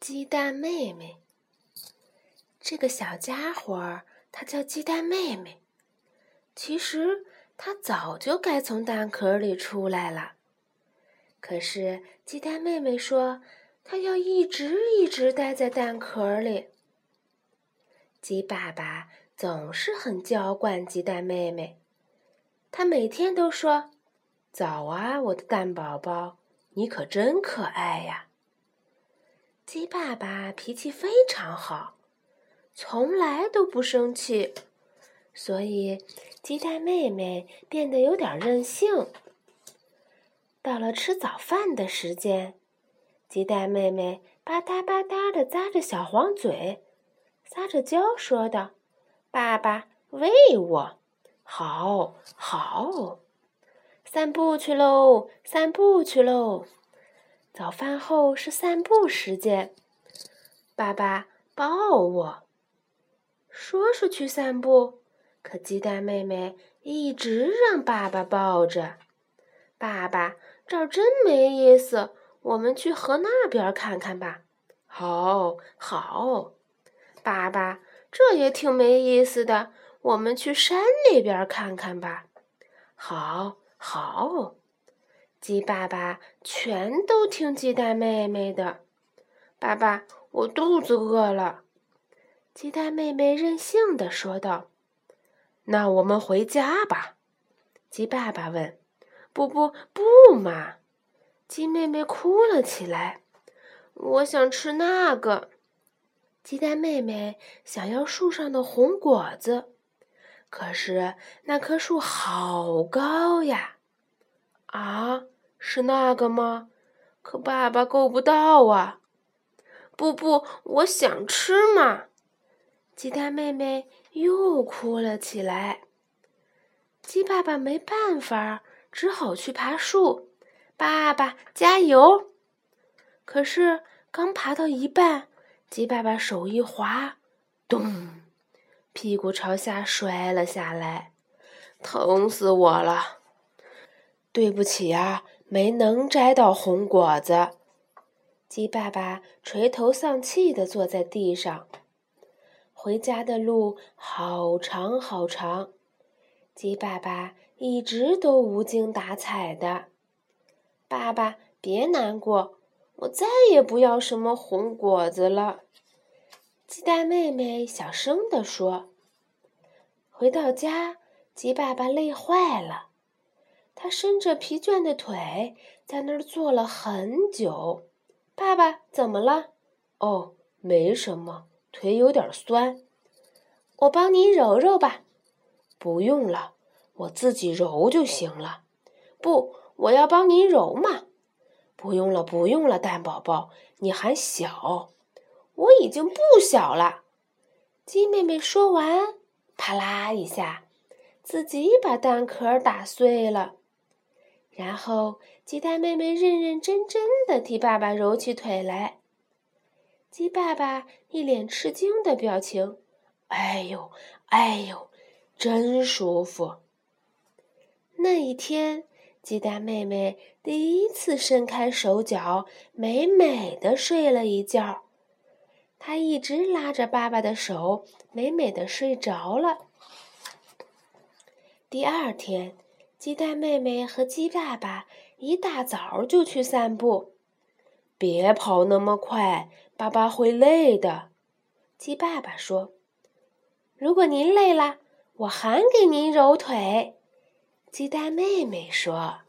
鸡蛋妹妹，这个小家伙儿，它叫鸡蛋妹妹。其实它早就该从蛋壳里出来了，可是鸡蛋妹妹说，它要一直一直待在蛋壳里。鸡爸爸总是很娇惯鸡蛋妹妹，他每天都说：“早啊，我的蛋宝宝，你可真可爱呀。”鸡爸爸脾气非常好，从来都不生气，所以鸡蛋妹妹变得有点任性。到了吃早饭的时间，鸡蛋妹妹吧嗒吧嗒的咂着小黄嘴，撒着娇说道：“爸爸喂我，好好，散步去喽，散步去喽。”早饭后是散步时间，爸爸抱我。说是去散步，可鸡蛋妹妹一直让爸爸抱着。爸爸，这儿真没意思，我们去河那边看看吧。好，好。爸爸，这也挺没意思的，我们去山那边看看吧。好，好。鸡爸爸全都听鸡蛋妹妹的。爸爸，我肚子饿了。鸡蛋妹妹任性的说道：“那我们回家吧。”鸡爸爸问：“不不不嘛！”鸡妹妹哭了起来：“我想吃那个。”鸡蛋妹妹想要树上的红果子，可是那棵树好高呀。啊，是那个吗？可爸爸够不到啊！不不，我想吃嘛！鸡蛋妹妹又哭了起来。鸡爸爸没办法，只好去爬树。爸爸加油！可是刚爬到一半，鸡爸爸手一滑，咚，屁股朝下摔了下来，疼死我了。对不起啊，没能摘到红果子。鸡爸爸垂头丧气地坐在地上。回家的路好长好长，鸡爸爸一直都无精打采的。爸爸，别难过，我再也不要什么红果子了。鸡蛋妹妹小声地说。回到家，鸡爸爸累坏了。他伸着疲倦的腿，在那儿坐了很久。爸爸，怎么了？哦，没什么，腿有点酸。我帮你揉揉吧。不用了，我自己揉就行了。不，我要帮您揉嘛。不用了，不用了，蛋宝宝，你还小。我已经不小了。鸡妹妹说完，啪啦一下，自己把蛋壳打碎了。然后，鸡蛋妹妹认认真真的替爸爸揉起腿来。鸡爸爸一脸吃惊的表情：“哎呦，哎呦，真舒服。”那一天，鸡蛋妹妹第一次伸开手脚，美美的睡了一觉。她一直拉着爸爸的手，美美的睡着了。第二天。鸡蛋妹妹和鸡爸爸一大早就去散步，别跑那么快，爸爸会累的。鸡爸爸说：“如果您累了，我还给您揉腿。”鸡蛋妹妹说。